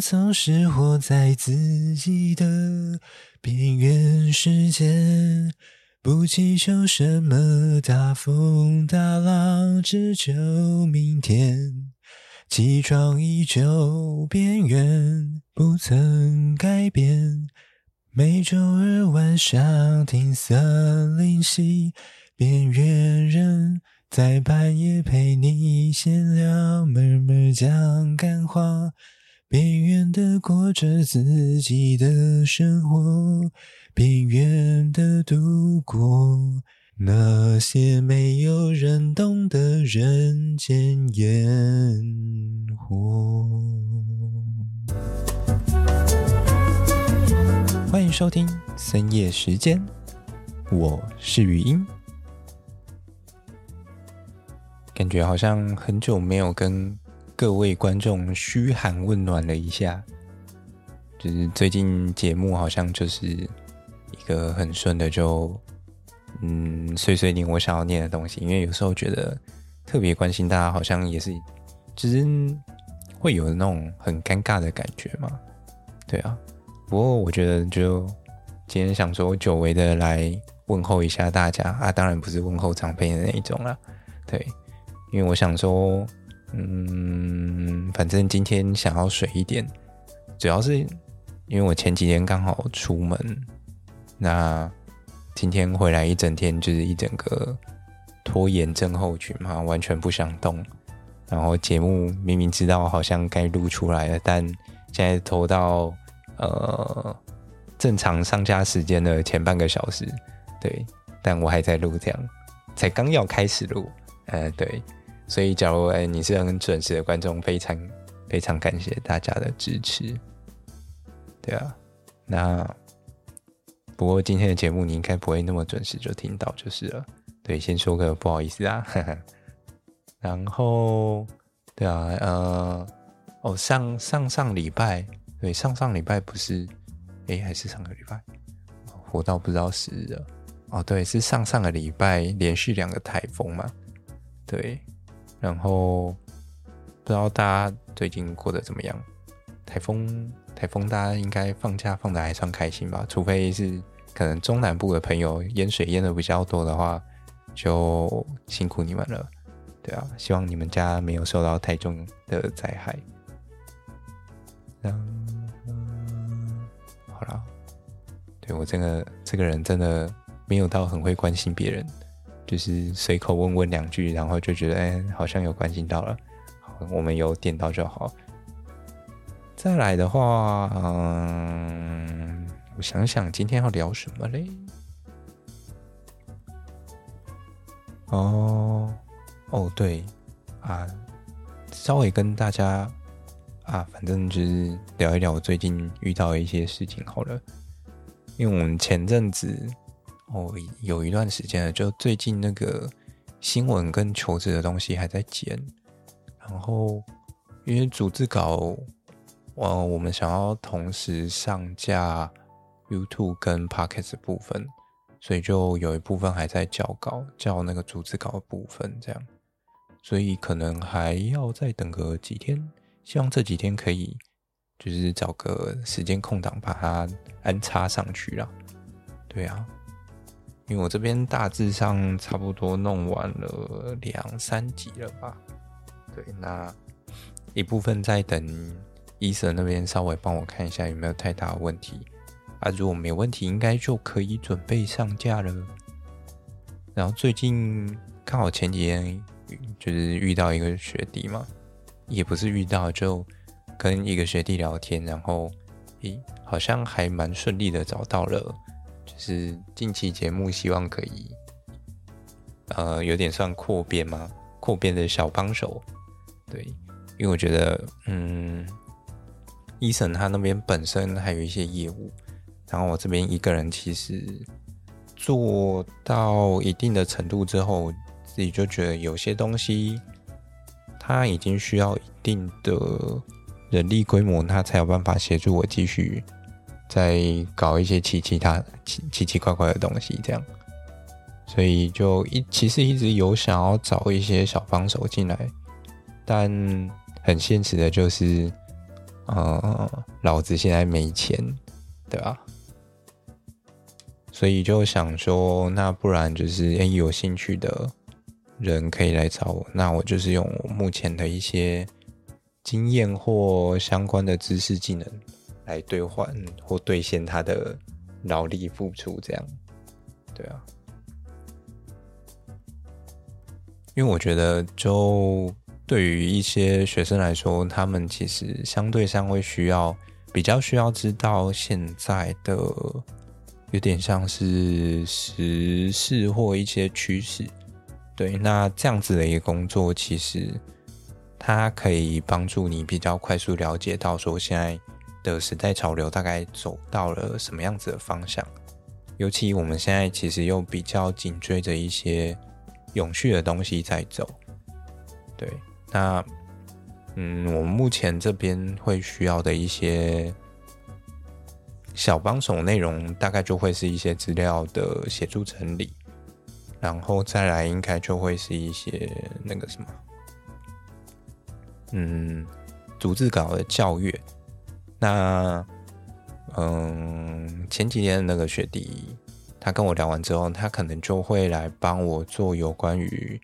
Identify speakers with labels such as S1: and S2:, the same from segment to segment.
S1: 总是活在自己的边缘世界，不祈求什么大风大浪，只求明天。起床依旧边缘，不曾改变。每周二晚上听森林系边缘人。在半夜陪你闲聊，慢慢讲干话，边缘的过着自己的生活，边缘的度过那些没有人懂的人间烟火。欢迎收听深夜时间，我是语音。感觉好像很久没有跟各位观众嘘寒问暖了一下，就是最近节目好像就是一个很顺的就，嗯，碎碎念我想要念的东西，因为有时候觉得特别关心大家，好像也是，就是会有那种很尴尬的感觉嘛，对啊。不过我觉得就今天想说久违的来问候一下大家啊，当然不是问候长辈的那一种啦，对。因为我想说，嗯，反正今天想要水一点，主要是因为我前几天刚好出门，那今天回来一整天就是一整个拖延症候群嘛，完全不想动。然后节目明明知道好像该录出来了，但现在拖到呃正常上架时间的前半个小时，对，但我还在录，这样才刚要开始录，呃，对。所以，假如哎，你是很准时的观众，非常非常感谢大家的支持。对啊，那不过今天的节目你应该不会那么准时就听到就是了。对，先说个不好意思啊。然后，对啊，呃，哦，上上上礼拜，对，上上礼拜不是，哎，还是上个礼拜，活到不知道时日。哦，对，是上上个礼拜连续两个台风嘛，对。然后不知道大家最近过得怎么样？台风，台风，大家应该放假放的还算开心吧？除非是可能中南部的朋友淹水淹的比较多的话，就辛苦你们了。对啊，希望你们家没有受到太重的灾害。嗯，好了，对，我这个这个人真的没有到很会关心别人。就是随口问问两句，然后就觉得哎、好像有关心到了，我们有点到就好。再来的话，嗯，我想想今天要聊什么嘞？哦，哦，对啊，稍微跟大家啊，反正就是聊一聊我最近遇到的一些事情好了，因为我们前阵子。哦，有一段时间了，就最近那个新闻跟求职的东西还在剪，然后因为逐字稿，呃，我们想要同时上架 YouTube 跟 Podcast 部分，所以就有一部分还在校稿，校那个逐字稿的部分，这样，所以可能还要再等个几天，希望这几天可以就是找个时间空档把它安插上去啦，对啊。因为我这边大致上差不多弄完了两三集了吧，对，那一部分在等医生那边稍微帮我看一下有没有太大的问题，啊，如果没问题，应该就可以准备上架了。然后最近刚好前几天就是遇到一个学弟嘛，也不是遇到，就跟一个学弟聊天，然后诶，好像还蛮顺利的找到了。就是近期节目希望可以，呃，有点算扩编吗？扩编的小帮手，对，因为我觉得，嗯，医生他那边本身还有一些业务，然后我这边一个人其实做到一定的程度之后，自己就觉得有些东西，他已经需要一定的人力规模，他才有办法协助我继续。在搞一些奇其他奇奇奇怪怪的东西，这样，所以就一其实一直有想要找一些小帮手进来，但很现实的就是，呃，老子现在没钱，对吧？所以就想说，那不然就是，哎，有兴趣的人可以来找我，那我就是用我目前的一些经验或相关的知识技能来兑换或兑现他的劳力付出，这样，对啊。因为我觉得，就对于一些学生来说，他们其实相对上会需要比较需要知道现在的有点像是时事或一些趋势。对，那这样子的一个工作，其实它可以帮助你比较快速了解到说现在的时代潮流大概走到了什么样子的方向。尤其我们现在其实又比较紧追着一些。永续的东西在走，对，那嗯，我们目前这边会需要的一些小帮手内容，大概就会是一些资料的协助整理，然后再来应该就会是一些那个什么，嗯，逐字稿的校阅。那嗯，前几天那个学弟。他跟我聊完之后，他可能就会来帮我做有关于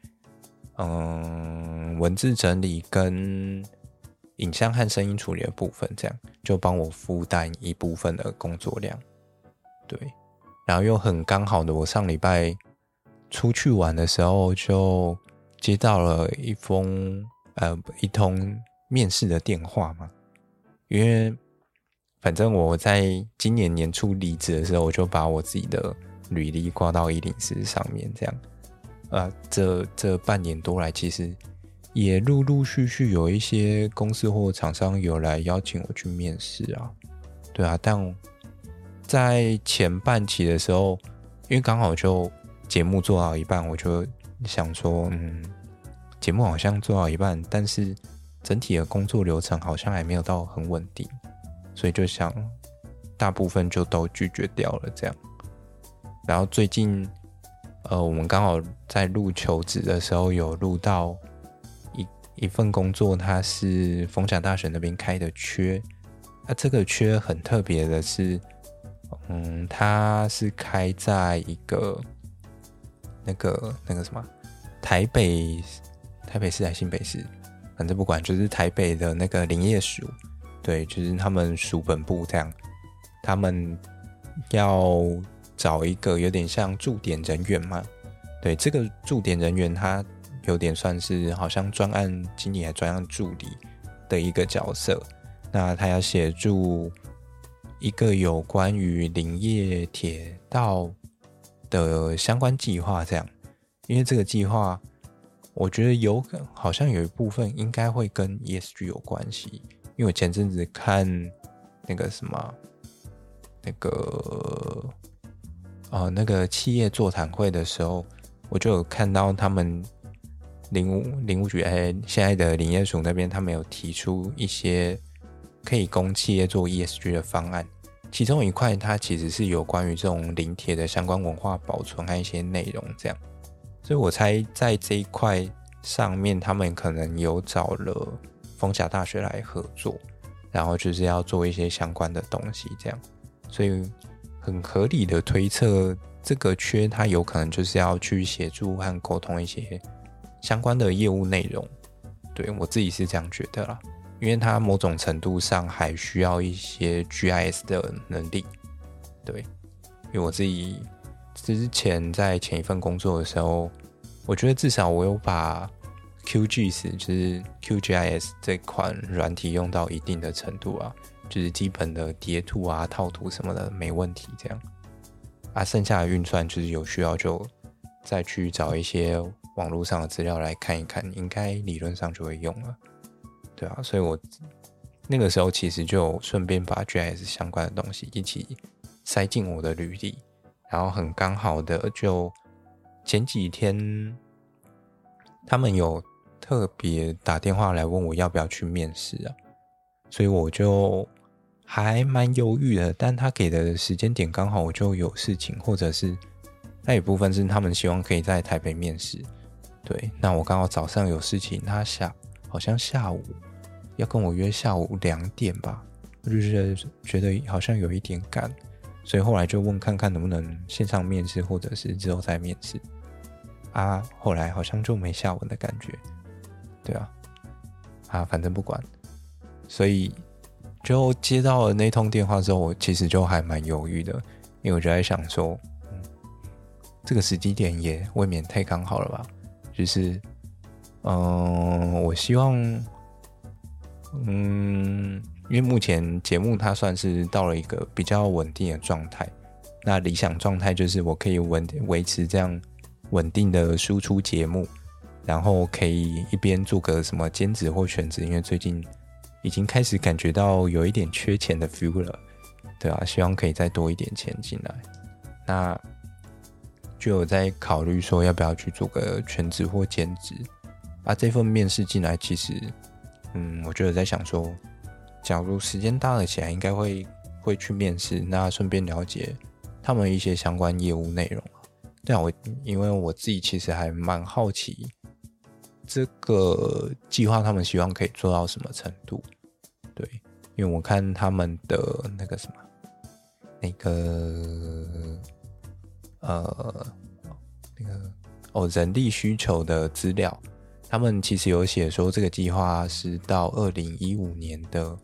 S1: 嗯文字整理跟影像和声音处理的部分，这样就帮我负担一部分的工作量。对，然后又很刚好的，我上礼拜出去玩的时候，就接到了一封呃一通面试的电话嘛，因为。反正我在今年年初离职的时候，我就把我自己的履历挂到一零四上面，这样。啊，这这半年多来，其实也陆陆续续有一些公司或厂商有来邀请我去面试啊。对啊，但在前半期的时候，因为刚好就节目做到一半，我就想说，嗯，节目好像做到一半，但是整体的工作流程好像还没有到很稳定。所以就想，大部分就都拒绝掉了这样。然后最近，呃，我们刚好在录求职的时候，有录到一一份工作，它是逢甲大学那边开的缺。那这个缺很特别的是，嗯，它是开在一个那个那个什么台北台北市还是新北市，反正不管，就是台北的那个林业署。对，就是他们署本部这样，他们要找一个有点像驻点人员嘛。对，这个驻点人员他有点算是好像专案经理还专案助理的一个角色。那他要协助一个有关于林业铁道的相关计划，这样，因为这个计划，我觉得有好像有一部分应该会跟 ESG 有关系。因为我前阵子看那个什么，那个呃那个企业座谈会的时候，我就有看到他们林务林务局哎，现在的林业署那边，他们有提出一些可以供企业做 ESG 的方案，其中一块它其实是有关于这种林铁的相关文化保存和一些内容这样，所以我猜在这一块上面，他们可能有找了。逢甲大学来合作，然后就是要做一些相关的东西，这样，所以很合理的推测，这个缺它有可能就是要去协助和沟通一些相关的业务内容。对，我自己是这样觉得啦，因为它某种程度上还需要一些 GIS 的能力。对，因为我自己之前在前一份工作的时候，我觉得至少我有把。QGIS 就是 QGIS 这款软体用到一定的程度啊，就是基本的叠图啊、套图什么的没问题。这样啊，剩下的运算就是有需要就再去找一些网络上的资料来看一看，应该理论上就会用了。对啊，所以我那个时候其实就顺便把 GIS 相关的东西一起塞进我的履历，然后很刚好的就前几天他们有。特别打电话来问我要不要去面试啊，所以我就还蛮犹豫的。但他给的时间点刚好我就有事情，或者是那一部分是他们希望可以在台北面试。对，那我刚好早上有事情，他下好像下午要跟我约下午两点吧，我就觉得觉得好像有一点赶，所以后来就问看看能不能线上面试，或者是之后再面试。啊，后来好像就没下文的感觉，对啊，啊，反正不管，所以就接到了那通电话之后，我其实就还蛮犹豫的，因为我就在想说，嗯，这个时机点也未免太刚好了吧，就是。嗯，我希望，嗯，因为目前节目它算是到了一个比较稳定的状态，那理想状态就是我可以稳维持这样稳定的输出节目，然后可以一边做个什么兼职或全职，因为最近已经开始感觉到有一点缺钱的 feel 了，对啊，希望可以再多一点钱进来，那就有在考虑说要不要去做个全职或兼职。啊，这份面试进来，其实，嗯，我觉得在想说，假如时间搭得起来，应该会会去面试，那顺便了解他们一些相关业务内容。对啊我因为我自己其实还蛮好奇，这个计划他们希望可以做到什么程度？对，因为我看他们的那个什么，那个呃，那个哦，人力需求的资料。他们其实有写说，这个计划是到二零一五年的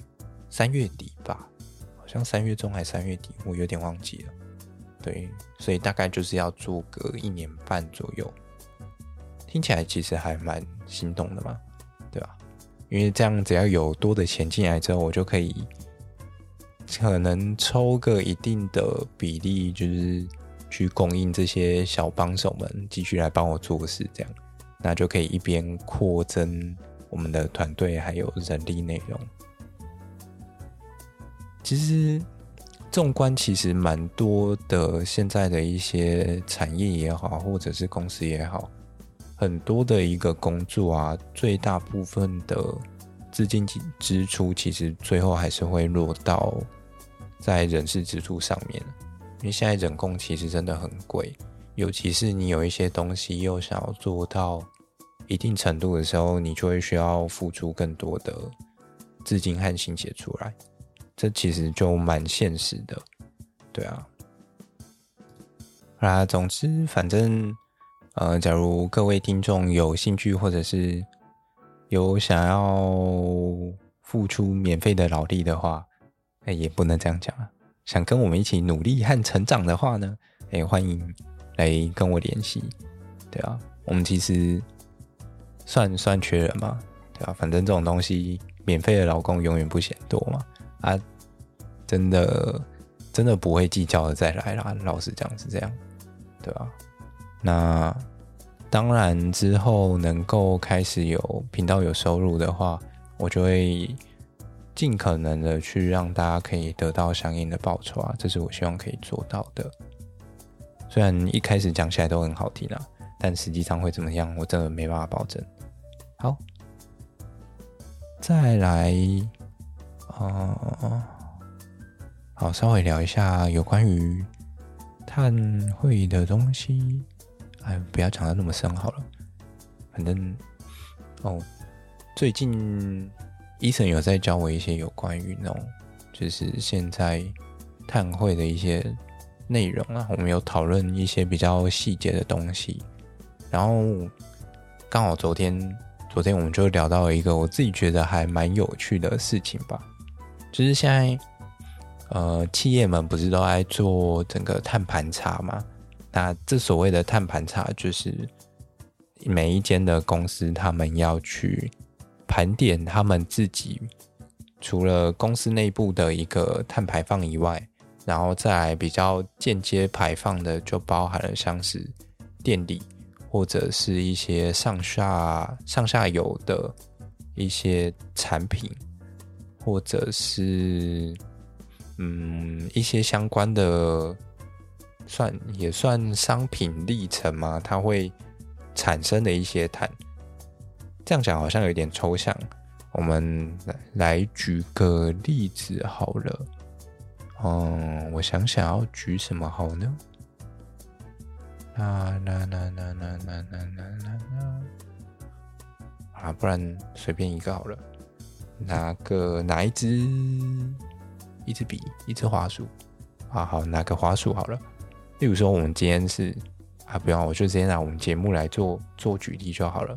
S1: 三月底吧，好像三月中还三月底，我有点忘记了。对，所以大概就是要做个一年半左右。听起来其实还蛮心动的嘛，对吧？因为这样只要有多的钱进来之后，我就可以可能抽个一定的比例，就是去供应这些小帮手们继续来帮我做事，这样。那就可以一边扩增我们的团队还有人力内容。其实，纵观其实蛮多的现在的一些产业也好，或者是公司也好，很多的一个工作啊，最大部分的资金支出其实最后还是会落到在人事支出上面，因为现在人工其实真的很贵。尤其是你有一些东西又想要做到一定程度的时候，你就会需要付出更多的资金和心血出来，这其实就蛮现实的，对啊。啊，总之，反正呃，假如各位听众有兴趣，或者是有想要付出免费的劳力的话，哎，也不能这样讲啊。想跟我们一起努力和成长的话呢，哎，欢迎。来跟我联系，对啊，我们其实算算缺人嘛，对啊，反正这种东西，免费的劳工永远不嫌多嘛，啊，真的真的不会计较的再来啦，老实讲是这样，对吧？那当然之后能够开始有频道有收入的话，我就会尽可能的去让大家可以得到相应的报酬啊，这是我希望可以做到的。虽然一开始讲起来都很好听啊，但实际上会怎么样，我真的没办法保证。好，再来，哦，好，稍微聊一下有关于碳汇的东西。哎，不要讲的那么深好了。反正，哦，最近医生有在教我一些有关于那种，就是现在碳汇的一些。内容啊，我们有讨论一些比较细节的东西，然后刚好昨天，昨天我们就聊到了一个我自己觉得还蛮有趣的事情吧，就是现在呃，企业们不是都在做整个碳盘查吗？那这所谓的碳盘查，就是每一间的公司他们要去盘点他们自己除了公司内部的一个碳排放以外。然后再比较间接排放的，就包含了像是电力或者是一些上下上下游的一些产品，或者是嗯一些相关的算也算商品历程嘛，它会产生的一些碳。这样讲好像有点抽象，我们来来举个例子好了。嗯，我想想要举什么好呢？那那那那那那那那那那，啊，不然随便一个好了。拿个哪一支？一支笔，一支滑鼠。啊，好，拿个滑鼠好了。例如说，我们今天是啊，不要，我就直接拿我们节目来做做举例就好了。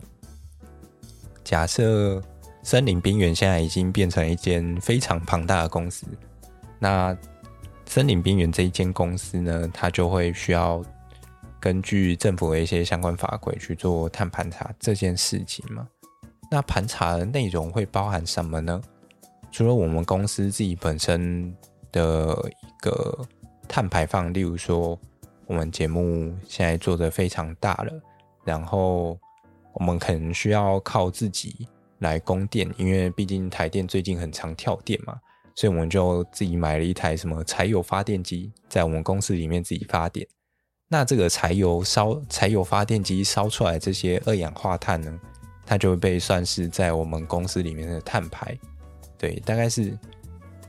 S1: 假设森林边缘现在已经变成一间非常庞大的公司，那森林边缘这一间公司呢，它就会需要根据政府的一些相关法规去做碳盘查这件事情嘛。那盘查的内容会包含什么呢？除了我们公司自己本身的一个碳排放，例如说我们节目现在做得非常大了，然后。我们可能需要靠自己来供电，因为毕竟台电最近很常跳电嘛，所以我们就自己买了一台什么柴油发电机，在我们公司里面自己发电。那这个柴油烧柴油发电机烧出来这些二氧化碳呢，它就会被算是在我们公司里面的碳排。对，大概是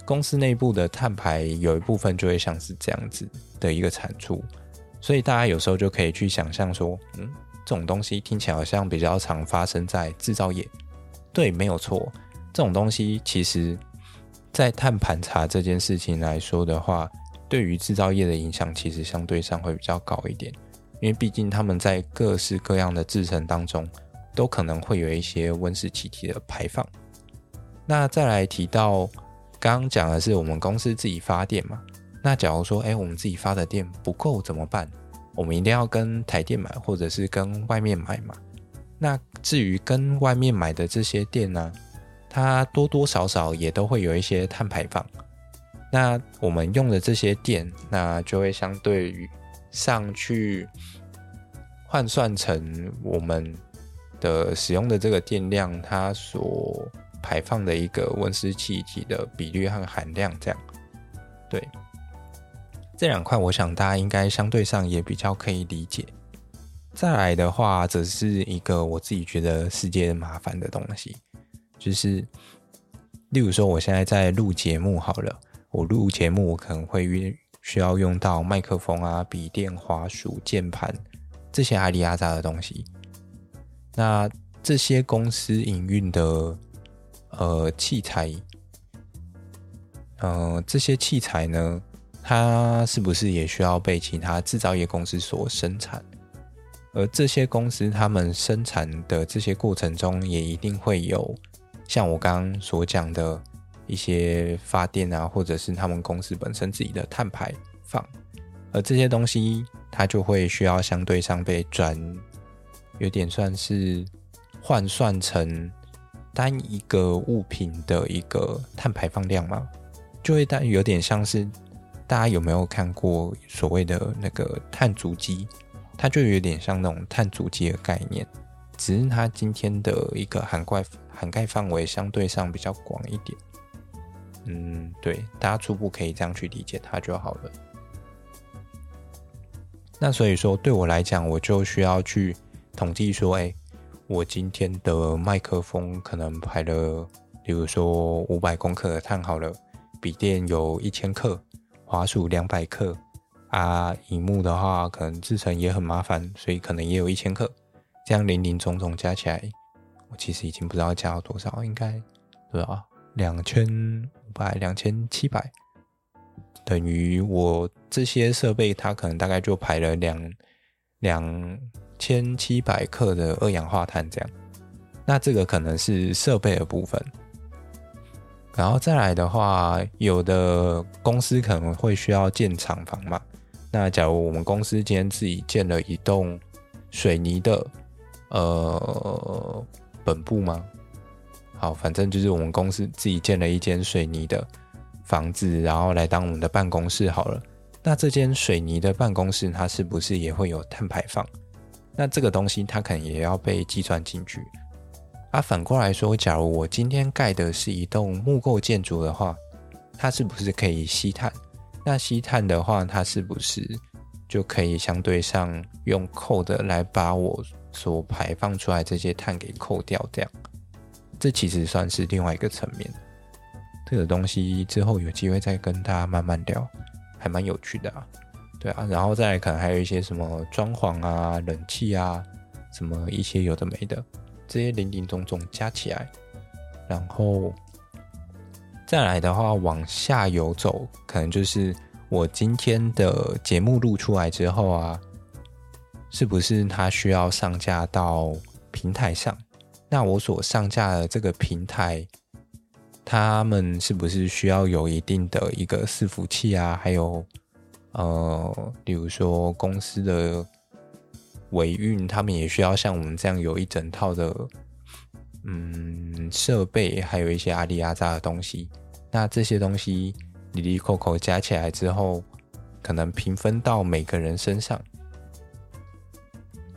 S1: 公司内部的碳排有一部分就会像是这样子的一个产出，所以大家有时候就可以去想象说，嗯。这种东西听起来好像比较常发生在制造业，对，没有错。这种东西其实，在碳盘查这件事情来说的话，对于制造业的影响其实相对上会比较高一点，因为毕竟他们在各式各样的制程当中，都可能会有一些温室气体的排放。那再来提到刚刚讲的是我们公司自己发电嘛，那假如说，哎，我们自己发的电不够怎么办？我们一定要跟台电买，或者是跟外面买嘛。那至于跟外面买的这些电呢，它多多少少也都会有一些碳排放。那我们用的这些电，那就会相对于上去换算成我们的使用的这个电量，它所排放的一个温室气体的比率和含量，这样，对。这两块，我想大家应该相对上也比较可以理解。再来的话，则是一个我自己觉得世界麻烦的东西，就是，例如说，我现在在录节目好了，我录节目，我可能会需要用到麦克风啊、笔电、滑鼠、键盘这些阿里阿扎的东西。那这些公司营运的呃器材，呃，这些器材呢，它是不是也需要被其他制造业公司所生产？而这些公司他们生产的这些过程中，也一定会有像我刚刚所讲的一些发电啊，或者是他们公司本身自己的碳排放。而这些东西，它就会需要相对上被转，有点算是换算成单一个物品的一个碳排放量嘛，就会但有点像是。大家有没有看过所谓的那个碳足迹？它就有点像那种碳足迹的概念，只是它今天的一个涵盖涵盖范围相对上比较广一点。嗯，对，大家初步可以这样去理解它就好了。那所以说，对我来讲，我就需要去统计说，哎，我今天的麦克风可能排了，比如说五百公克的碳好了，笔电有一千克。滑鼠两百克啊，荧幕的话可能制成也很麻烦，所以可能也有一千克，这样零零总总加起来，我其实已经不知道加了多少，应该对吧？两千五百、两千七百，等于我这些设备它可能大概就排了两两千七百克的二氧化碳这样，那这个可能是设备的部分。然后再来的话，有的公司可能会需要建厂房嘛。那假如我们公司今天自己建了一栋水泥的呃本部吗？好，反正就是我们公司自己建了一间水泥的房子，然后来当我们的办公室好了。那这间水泥的办公室，它是不是也会有碳排放？那这个东西它可能也要被计算进去。啊，反过来说，假如我今天盖的是一栋木构建筑的话，它是不是可以吸碳？那吸碳的话，它是不是就可以相对上用扣的来把我所排放出来这些碳给扣掉？这样，这其实算是另外一个层面。这个东西之后有机会再跟大家慢慢聊，还蛮有趣的啊。对啊，然后再来可能还有一些什么装潢啊、冷气啊，什么一些有的没的。这些零零总总加起来，然后再来的话，往下游走，可能就是我今天的节目录出来之后啊，是不是它需要上架到平台上？那我所上架的这个平台，他们是不是需要有一定的一个伺服器啊？还有，呃，比如说公司的维运，他们也需要像我们这样有一整套的。嗯，设备还有一些阿里阿扎的东西，那这些东西里里扣扣加起来之后，可能平分到每个人身上，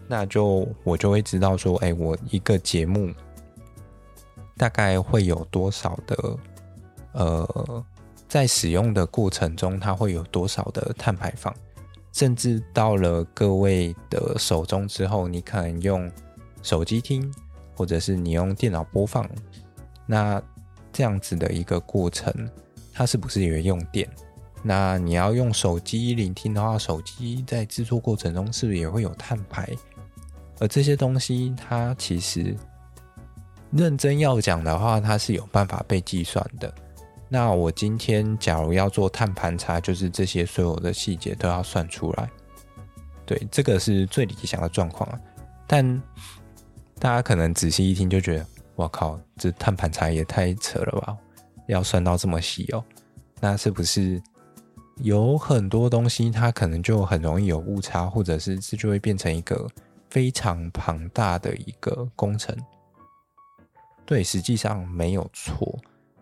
S1: 那就我就会知道说，哎，我一个节目大概会有多少的，呃，在使用的过程中，它会有多少的碳排放，甚至到了各位的手中之后，你可能用手机听。或者是你用电脑播放，那这样子的一个过程，它是不是也用电？那你要用手机聆听的话，手机在制作过程中是不是也会有碳排？而这些东西，它其实认真要讲的话，它是有办法被计算的。那我今天假如要做碳盘查，就是这些所有的细节都要算出来。对，这个是最理想的状况啊，但。大家可能仔细一听就觉得，我靠，这碳盘查也太扯了吧！要算到这么细哦，那是不是有很多东西它可能就很容易有误差，或者是这就会变成一个非常庞大的一个工程？对，实际上没有错。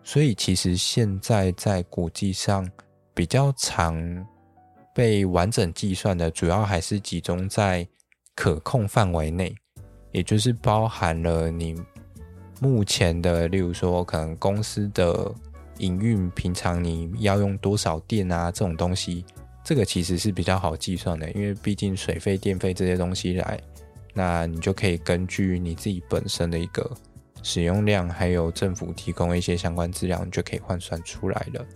S1: 所以其实现在在国际上比较常被完整计算的，主要还是集中在可控范围内。也就是包含了你目前的，例如说，可能公司的营运，平常你要用多少电啊，这种东西，这个其实是比较好计算的，因为毕竟水费、电费这些东西来，那你就可以根据你自己本身的一个使用量，还有政府提供一些相关资料，你就可以换算出来了。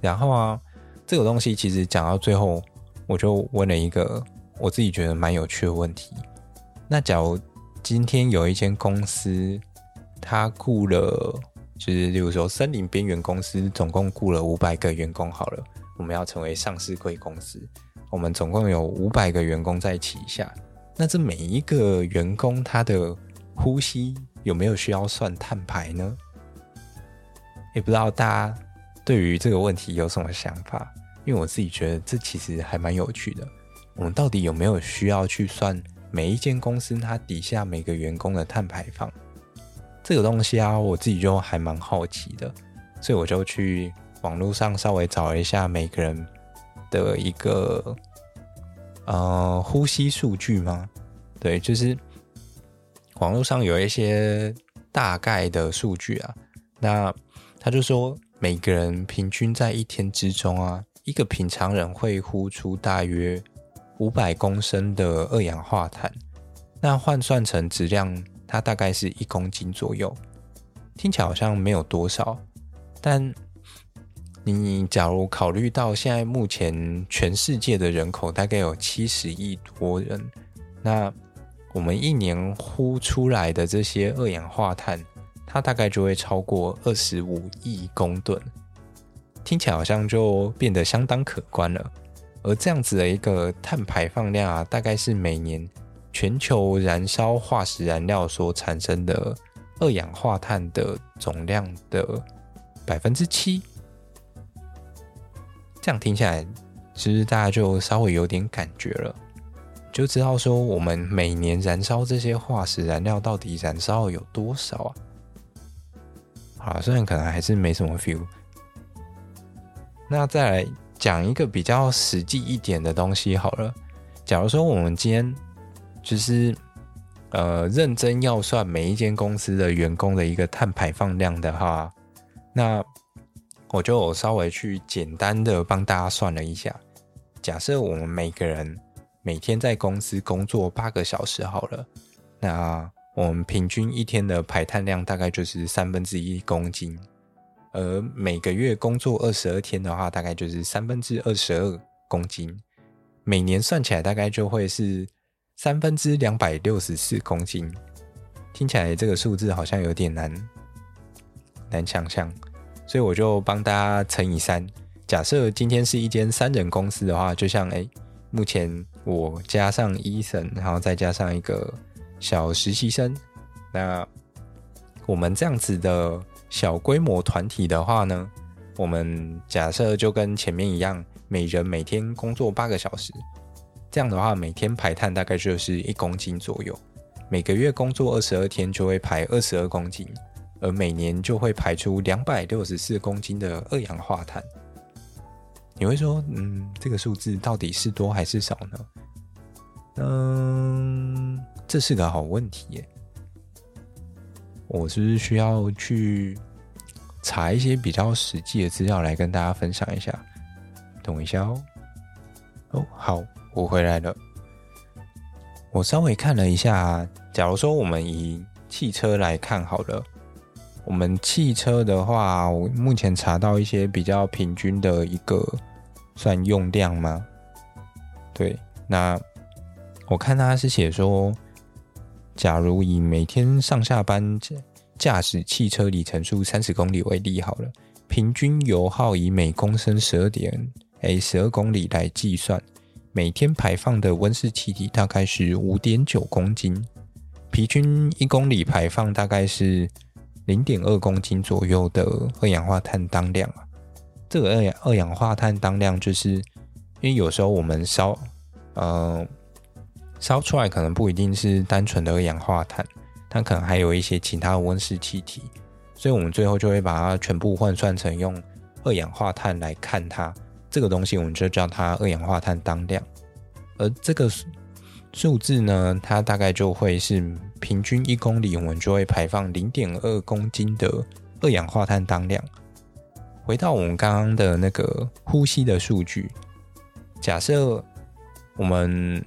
S1: 然后啊，这个东西其实讲到最后，我就问了一个。我自己觉得蛮有趣的问题。那假如今天有一间公司，他雇了，就是例如说森林边缘公司，总共雇了五百个员工好了，我们要成为上市贵公司，我们总共有五百个员工在旗下。那这每一个员工他的呼吸有没有需要算碳排呢？也不知道大家对于这个问题有什么想法？因为我自己觉得这其实还蛮有趣的。我们到底有没有需要去算每一间公司它底下每个员工的碳排放？这个东西啊，我自己就还蛮好奇的，所以我就去网络上稍微找了一下每个人的一个呃呼吸数据嘛。对，就是网络上有一些大概的数据啊。那他就说，每个人平均在一天之中啊，一个平常人会呼出大约。五百公升的二氧化碳，那换算成质量，它大概是一公斤左右。听起来好像没有多少，但你假如考虑到现在目前全世界的人口大概有七十亿多人，那我们一年呼出来的这些二氧化碳，它大概就会超过二十五亿公吨。听起来好像就变得相当可观了。而这样子的一个碳排放量啊，大概是每年全球燃烧化石燃料所产生的二氧化碳的总量的百分之七。这样听起来，其实大家就稍微有点感觉了，就知道说我们每年燃烧这些化石燃料到底燃烧有多少啊？好，虽然可能还是没什么 feel。那再来。讲一个比较实际一点的东西好了。假如说我们今天就是呃认真要算每一间公司的员工的一个碳排放量的话，那我就稍微去简单的帮大家算了一下。假设我们每个人每天在公司工作八个小时好了，那我们平均一天的排碳量大概就是三分之一公斤。而每个月工作二十二天的话，大概就是三分之二十二公斤。每年算起来，大概就会是三分之两百六十四公斤。听起来这个数字好像有点难难想象，所以我就帮大家乘以三。假设今天是一间三人公司的话，就像哎，目前我加上医生然后再加上一个小实习生，那我们这样子的小规模团体的话呢，我们假设就跟前面一样，每人每天工作八个小时，这样的话，每天排碳大概就是一公斤左右。每个月工作二十二天就会排二十二公斤，而每年就会排出两百六十四公斤的二氧化碳。你会说，嗯，这个数字到底是多还是少呢？嗯，这是个好问题耶。我是不是需要去查一些比较实际的资料来跟大家分享一下？等一下哦。哦，好，我回来了。我稍微看了一下，假如说我们以汽车来看好了，我们汽车的话，我目前查到一些比较平均的一个。算用量吗？对，那我看他是写说，假如以每天上下班驾驶汽车里程数三十公里为例好了，平均油耗以每公升十二点诶十二公里来计算，每天排放的温室气体大概是五点九公斤，平均一公里排放大概是零点二公斤左右的二氧化碳当量啊。这个二氧二氧化碳当量，就是因为有时候我们烧，呃，烧出来可能不一定是单纯的二氧化碳，它可能还有一些其他的温室气体，所以我们最后就会把它全部换算成用二氧化碳来看它。这个东西我们就叫它二氧化碳当量，而这个数字呢，它大概就会是平均一公里我们就会排放零点二公斤的二氧化碳当量。回到我们刚刚的那个呼吸的数据，假设我们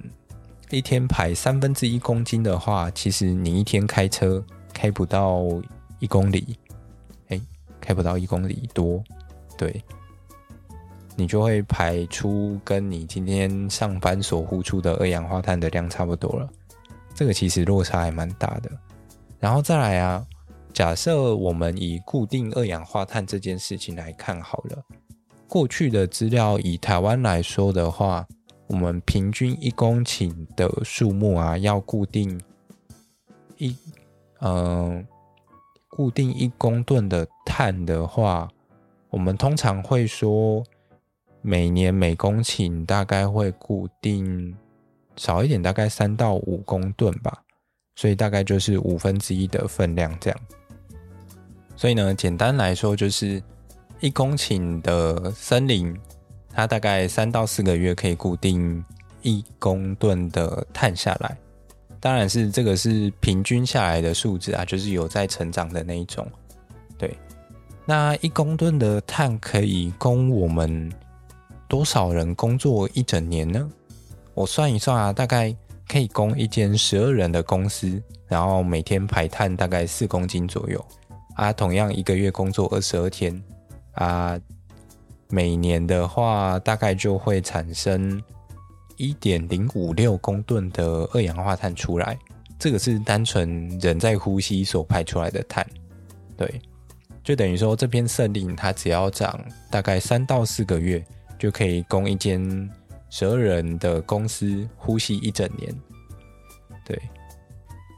S1: 一天排三分之一公斤的话，其实你一天开车开不到一公里，哎，开不到一公里多，对，你就会排出跟你今天上班所呼出的二氧化碳的量差不多了。这个其实落差还蛮大的。然后再来啊。假设我们以固定二氧化碳这件事情来看好了，过去的资料以台湾来说的话，我们平均一公顷的树木啊，要固定一嗯、呃、固定一公吨的碳的话，我们通常会说每年每公顷大概会固定少一点，大概三到五公吨吧，所以大概就是五分之一的分量这样。所以呢，简单来说就是一公顷的森林，它大概三到四个月可以固定一公吨的碳下来。当然是这个是平均下来的数字啊，就是有在成长的那一种。对，那一公吨的碳可以供我们多少人工作一整年呢？我算一算啊，大概可以供一间十二人的公司，然后每天排碳大概四公斤左右。啊，同样一个月工作二十二天，啊，每年的话大概就会产生一点零五六公吨的二氧化碳出来。这个是单纯人在呼吸所排出来的碳，对，就等于说这片森林它只要长大概三到四个月，就可以供一间十二人的公司呼吸一整年，对，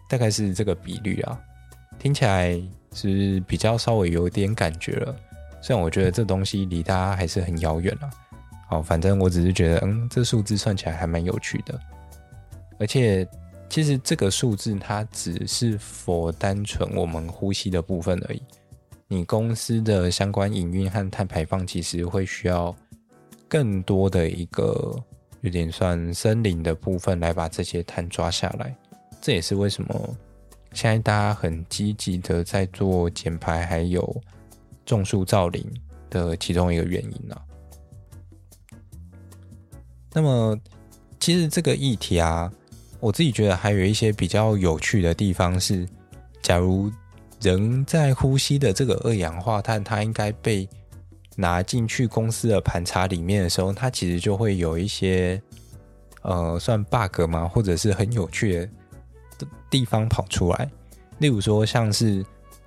S1: 大概是这个比率啊，听起来。是比较稍微有点感觉了，虽然我觉得这东西离大家还是很遥远了。好，反正我只是觉得，嗯，这数字算起来还蛮有趣的。而且，其实这个数字它只是否单纯我们呼吸的部分而已。你公司的相关营运和碳排放，其实会需要更多的一个有点算森林的部分来把这些碳抓下来。这也是为什么。现在大家很积极的在做减排，还有种树造林的其中一个原因呢、那么，其实这个议题啊，我自己觉得还有一些比较有趣的地方是，假如人在呼吸的这个二氧化碳，它应该被拿进去公司的盘查里面的时候，它其实就会有一些呃，算 bug 吗？或者是很有趣的。地方跑出来，例如说像是，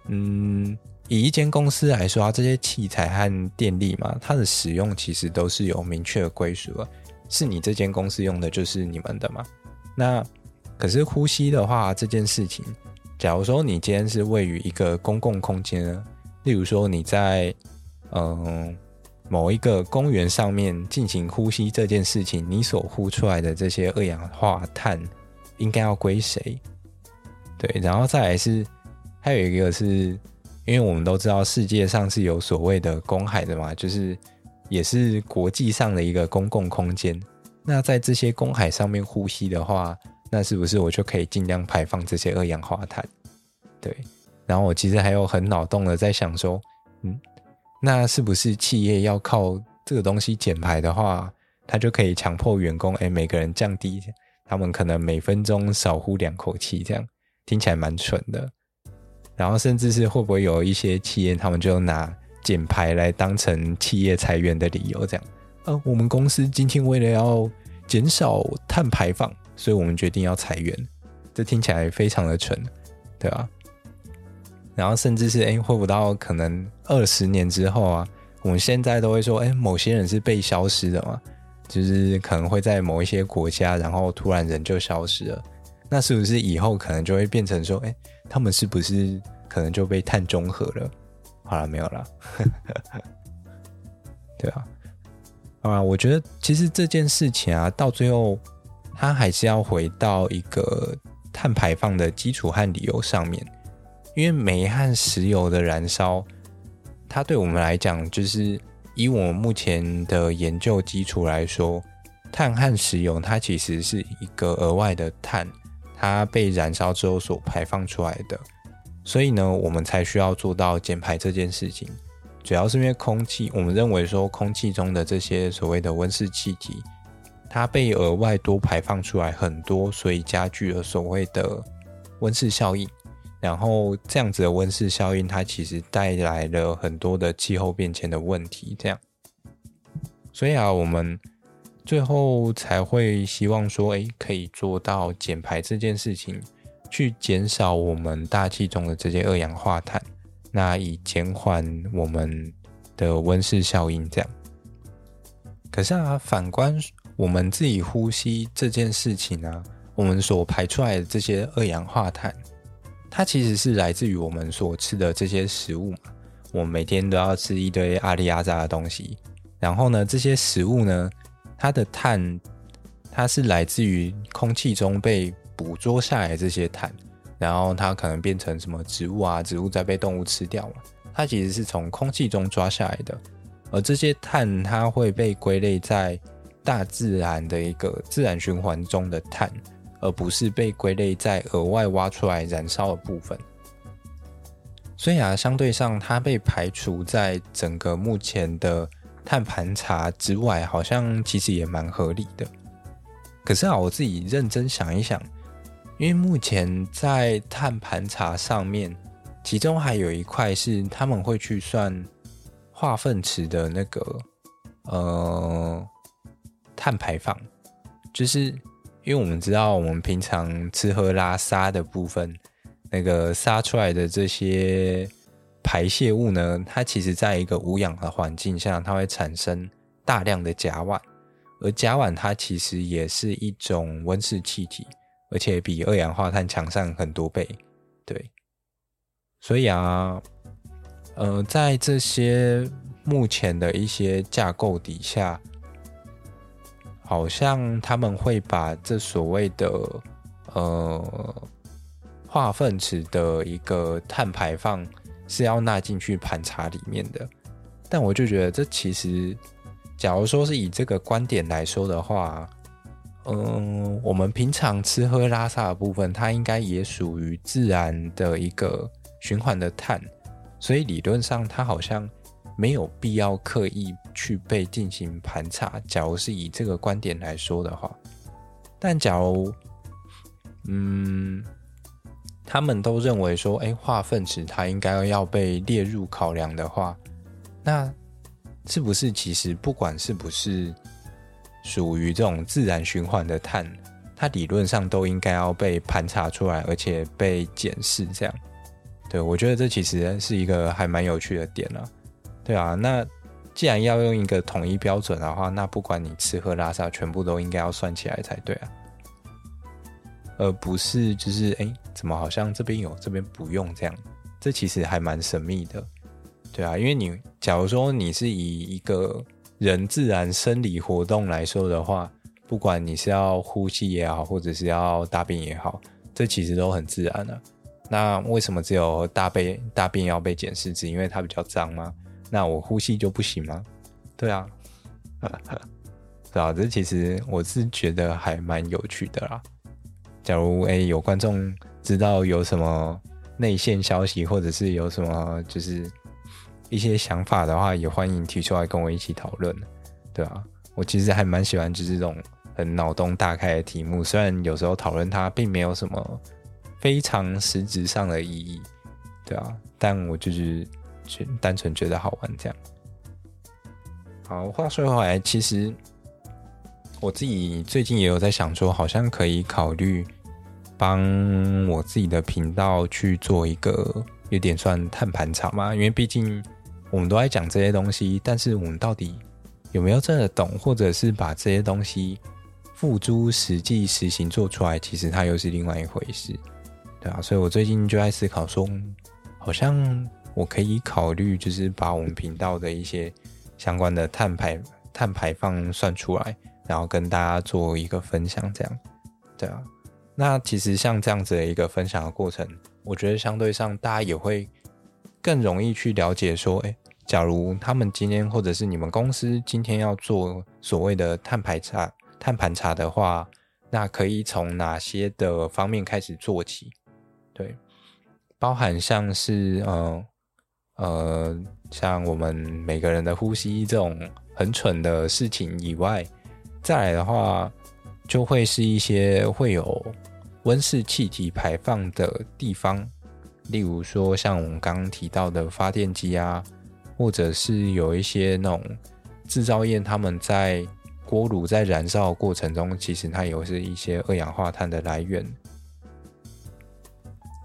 S1: 嗯，以一间公司来说，这些器材和电力嘛，它的使用其实都是有明确的归属的，是你这间公司用的，就是你们的嘛。那可是呼吸的话，这件事情，假如说你今天是位于一个公共空间呢，例如说你在嗯某一个公园上面进行呼吸这件事情，你所呼出来的这些二氧化碳应该要归谁？对，然后再来是还有一个是，因为我们都知道世界上是有所谓的公海的嘛，就是也是国际上的一个公共空间。那在这些公海上面呼吸的话，那是不是我就可以尽量排放这些二氧化碳？对，然后我其实还有很脑洞的在想说，嗯，那是不是企业要靠这个东西减排的话，他就可以强迫员工，哎，每个人降低他们可能每分钟少呼两口气这样。听起来蛮蠢的，然后甚至是会不会有一些企业，他们就拿减排来当成企业裁员的理由，这样，呃，我们公司今天为了要减少碳排放，所以我们决定要裁员，这听起来非常的蠢，对吧？然后甚至是哎，会不到可能二十年之后啊，我们现在都会说，哎，某些人是被消失的嘛，就是可能会在某一些国家，然后突然人就消失了。那是不是以后可能就会变成说，哎，他们是不是可能就被碳中和了？好了，没有了。对啊，啊，我觉得其实这件事情啊，到最后它还是要回到一个碳排放的基础和理由上面，因为煤和石油的燃烧，它对我们来讲，就是以我们目前的研究基础来说，碳和石油它其实是一个额外的碳。它被燃烧之后所排放出来的，所以呢，我们才需要做到减排这件事情。主要是因为空气，我们认为说空气中的这些所谓的温室气体，它被额外多排放出来很多，所以加剧了所谓的温室效应。然后这样子的温室效应，它其实带来了很多的气候变迁的问题。这样，所以啊，我们。最后才会希望说，诶，可以做到减排这件事情，去减少我们大气中的这些二氧化碳，那以减缓我们的温室效应。这样。可是啊，反观我们自己呼吸这件事情呢，我们所排出来的这些二氧化碳，它其实是来自于我们所吃的这些食物嘛。我每天都要吃一堆阿里阿扎的东西，然后呢，这些食物呢，它的碳，它是来自于空气中被捕捉下来这些碳，然后它可能变成什么植物啊，植物再被动物吃掉嘛。它其实是从空气中抓下来的，而这些碳它会被归类在大自然的一个自然循环中的碳，而不是被归类在额外挖出来燃烧的部分。所以啊，相对上它被排除在整个目前的。碳盘查之外，好像其实也蛮合理的。可是啊，我自己认真想一想，因为目前在碳盘查上面，其中还有一块是他们会去算化粪池的那个呃碳排放，就是因为我们知道，我们平常吃喝拉撒的部分，那个撒出来的这些。排泄物呢，它其实在一个无氧的环境下，它会产生大量的甲烷，而甲烷它其实也是一种温室气体，而且比二氧化碳强上很多倍。对，所以啊，呃，在这些目前的一些架构底下，好像他们会把这所谓的呃化粪池的一个碳排放。是要纳进去盘查里面的，但我就觉得这其实，假如说是以这个观点来说的话，嗯，我们平常吃喝拉撒的部分，它应该也属于自然的一个循环的碳，所以理论上它好像没有必要刻意去被进行盘查。假如是以这个观点来说的话，但假如，嗯。他们都认为说，哎，化粪池它应该要被列入考量的话，那是不是其实不管是不是属于这种自然循环的碳，它理论上都应该要被盘查出来，而且被检视这样？对，我觉得这其实是一个还蛮有趣的点了。对啊，那既然要用一个统一标准的话，那不管你吃喝拉撒，全部都应该要算起来才对啊，而不是就是哎，怎么好像这边有，这边不用这样？这其实还蛮神秘的。对啊，因为你假如说你是以一个人自然生理活动来说的话，不管你是要呼吸也好，或者是要大便也好，这其实都很自然的。那为什么只有大便大便要被检视？是因为它比较脏吗？那我呼吸就不行吗？对啊，对啊，这其实我是觉得还蛮有趣的啦。假如诶有观众知道有什么内线消息，或者是有什么就是。一些想法的话，也欢迎提出来跟我一起讨论，对啊，我其实还蛮喜欢就是这种很脑洞大开的题目，虽然有时候讨论它并没有什么非常实质上的意义，对啊，但我就是单纯觉得好玩这样。好，话说回来，其实我自己最近也有在想说，好像可以考虑帮我自己的频道去做一个有点算碳盘查嘛，因为毕竟。我们都在讲这些东西，但是我们到底有没有真的懂，或者是把这些东西付诸实际实行做出来，其实它又是另外一回事，对啊，所以我最近就在思考说，好像我可以考虑，就是把我们频道的一些相关的碳排碳排放算出来，然后跟大家做一个分享，这样，对啊。那其实像这样子的一个分享的过程，我觉得相对上大家也会。更容易去了解说，诶，假如他们今天或者是你们公司今天要做所谓的碳排查、碳盘查的话，那可以从哪些的方面开始做起？对，包含像是呃呃，像我们每个人的呼吸这种很蠢的事情以外，再来的话，就会是一些会有温室气体排放的地方。例如说，像我们刚刚提到的发电机啊，或者是有一些那种制造业，他们在锅炉在燃烧过程中，其实它也是一些二氧化碳的来源。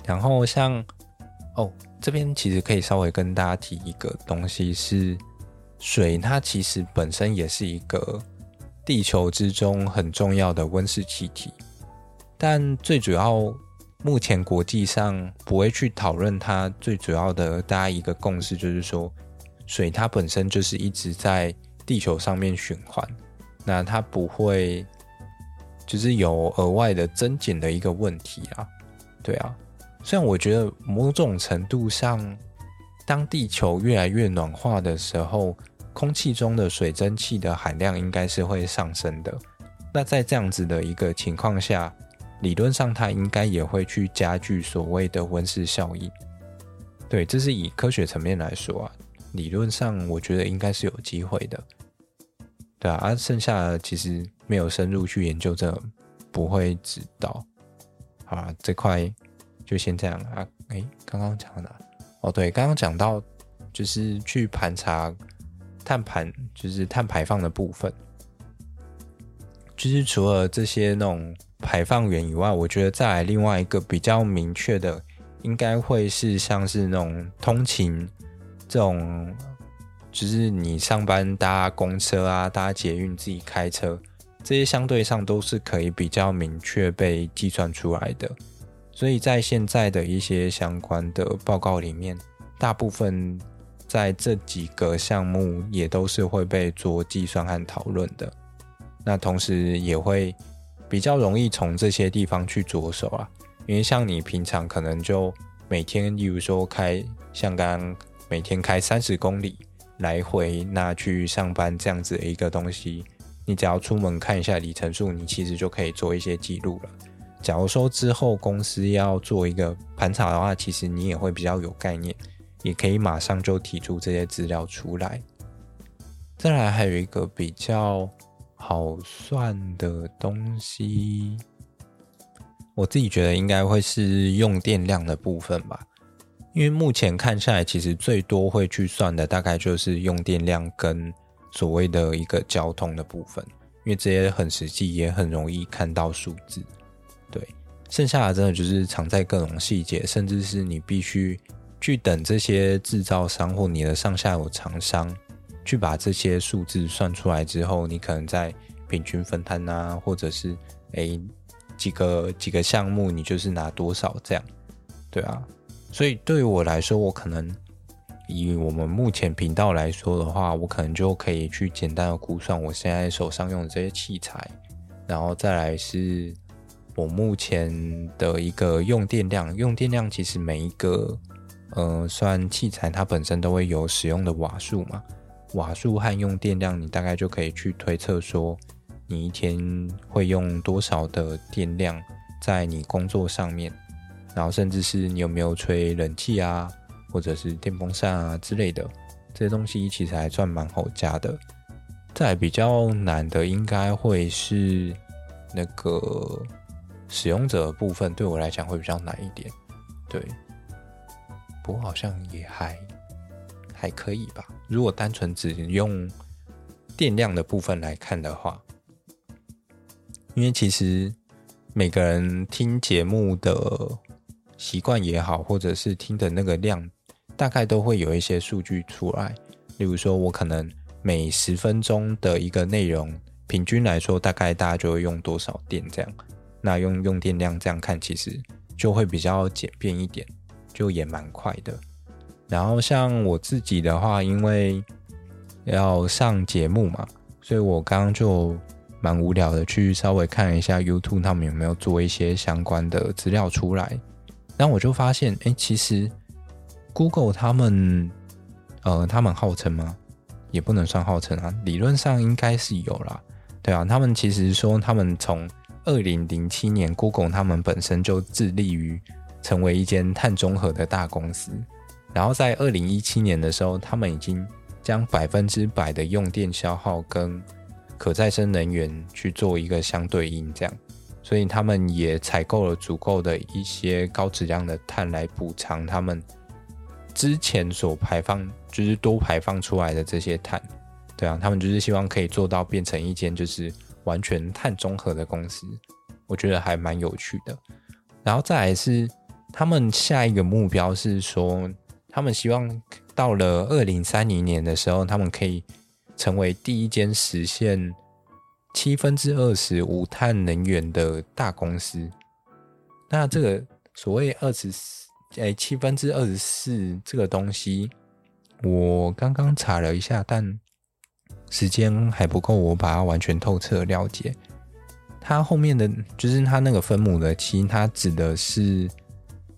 S1: 然后像哦，这边其实可以稍微跟大家提一个东西是水，它其实本身也是一个地球之中很重要的温室气体，但最主要。目前国际上不会去讨论它，最主要的大家一个共识就是说，水它本身就是一直在地球上面循环，那它不会就是有额外的增减的一个问题啊。对啊，虽然我觉得某种程度上，当地球越来越暖化的时候，空气中的水蒸气的含量应该是会上升的。那在这样子的一个情况下，理论上，它应该也会去加剧所谓的温室效应。对，这是以科学层面来说啊，理论上我觉得应该是有机会的。对啊，而剩下的其实没有深入去研究，这不会知道。啊，这块就先这样啊。诶，刚刚讲到哪？哦，对，刚刚讲到就是去盘查碳盘，就是碳排放的部分。就是除了这些那种。排放源以外，我觉得再来另外一个比较明确的，应该会是像是那种通勤这种，就是你上班搭公车啊、搭捷运自己开车，这些相对上都是可以比较明确被计算出来的。所以在现在的一些相关的报告里面，大部分在这几个项目也都是会被做计算和讨论的。那同时也会。比较容易从这些地方去着手啊，因为像你平常可能就每天，例如说开像刚刚每天开三十公里来回，那去上班这样子的一个东西，你只要出门看一下里程数，你其实就可以做一些记录了。假如说之后公司要做一个盘查的话，其实你也会比较有概念，也可以马上就提出这些资料出来。再来还有一个比较。好算的东西，我自己觉得应该会是用电量的部分吧，因为目前看下来，其实最多会去算的大概就是用电量跟所谓的一个交通的部分，因为这些很实际，也很容易看到数字。对，剩下的真的就是藏在各种细节，甚至是你必须去等这些制造商或你的上下游厂商去把这些数字算出来之后，你可能在平均分摊啊，或者是诶几个几个项目，你就是拿多少这样，对啊。所以对于我来说，我可能以我们目前频道来说的话，我可能就可以去简单的估算我现在手上用的这些器材，然后再来是。我目前的一个用电量，用电量其实每一个，呃，算器材它本身都会有使用的瓦数嘛，瓦数和用电量，你大概就可以去推测说，你一天会用多少的电量在你工作上面，然后甚至是你有没有吹冷气啊，或者是电风扇啊之类的，这些东西其实还算蛮好加的。再比较难的应该会是那个。使用者部分对我来讲会比较难一点，对，不过好像也还还可以吧。如果单纯只用电量的部分来看的话，因为其实每个人听节目的习惯也好，或者是听的那个量，大概都会有一些数据出来。例如说，我可能每十分钟的一个内容，平均来说，大概大家就会用多少电这样。那用用电量这样看，其实就会比较简便一点，就也蛮快的。然后像我自己的话，因为要上节目嘛，所以我刚刚就蛮无聊的，去稍微看一下 YouTube 他们有没有做一些相关的资料出来。然后我就发现，哎，其实 Google 他们，呃，他们号称吗？也不能算号称啊，理论上应该是有啦。对啊，他们其实说他们从二零零七年，Google 他们本身就致力于成为一间碳中和的大公司。然后在二零一七年的时候，他们已经将百分之百的用电消耗跟可再生能源去做一个相对应，这样，所以他们也采购了足够的一些高质量的碳来补偿他们之前所排放，就是多排放出来的这些碳。对啊，他们就是希望可以做到变成一间就是。完全碳中和的公司，我觉得还蛮有趣的。然后再来是他们下一个目标是说，他们希望到了二零三零年的时候，他们可以成为第一间实现七分之二十无碳能源的大公司。那这个所谓二十四，哎，七分之二十四这个东西，我刚刚查了一下，但。时间还不够，我把它完全透彻了解。它后面的就是它那个分母的七，它指的是，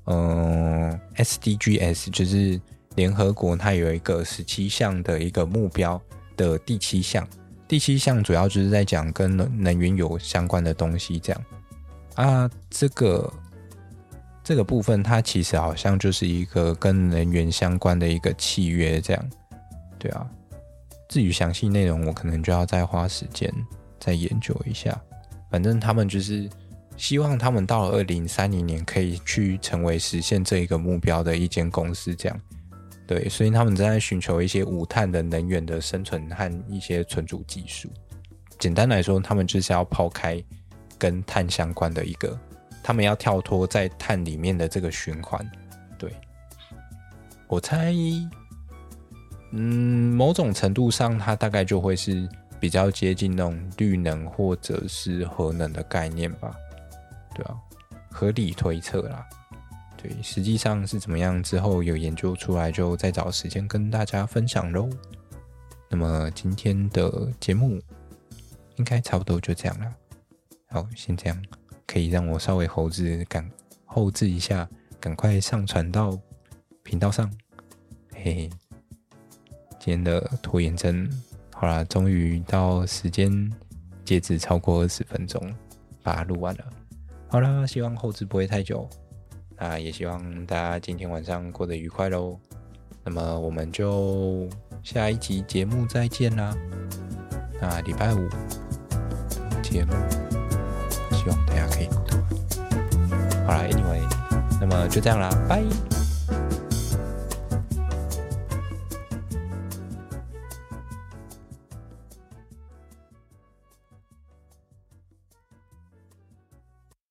S1: 嗯、，SDGs，就是联合国它有一个十七项的一个目标的第七项。第七项主要就是在讲跟能能源有相关的东西，这样啊，这个这个部分它其实好像就是一个跟能源相关的一个契约，这样，对啊。至于详细内容，我可能就要再花时间再研究一下。反正他们就是希望他们到了二零三零年可以去成为实现这一个目标的一间公司，这样。对，所以他们正在寻求一些无碳的能源的生存和一些存储技术。简单来说，他们就是要抛开跟碳相关的一个，他们要跳脱在碳里面的这个循环。对，我猜。嗯，某种程度上，它大概就会是比较接近那种绿能或者是核能的概念吧，对啊，合理推测啦。对，实际上是怎么样，之后有研究出来就再找时间跟大家分享喽。那么今天的节目应该差不多就这样了。好，先这样，可以让我稍微后置赶后置一下，赶快上传到频道上，嘿嘿。今天的拖延症，好啦，终于到时间截止超过二十分钟，把它录完了。好啦，希望后置不会太久，那也希望大家今天晚上过得愉快喽。那么我们就下一集节目再见啦。那礼拜五节目，希望大家可以。好啦，Anyway，那么就这样啦，拜。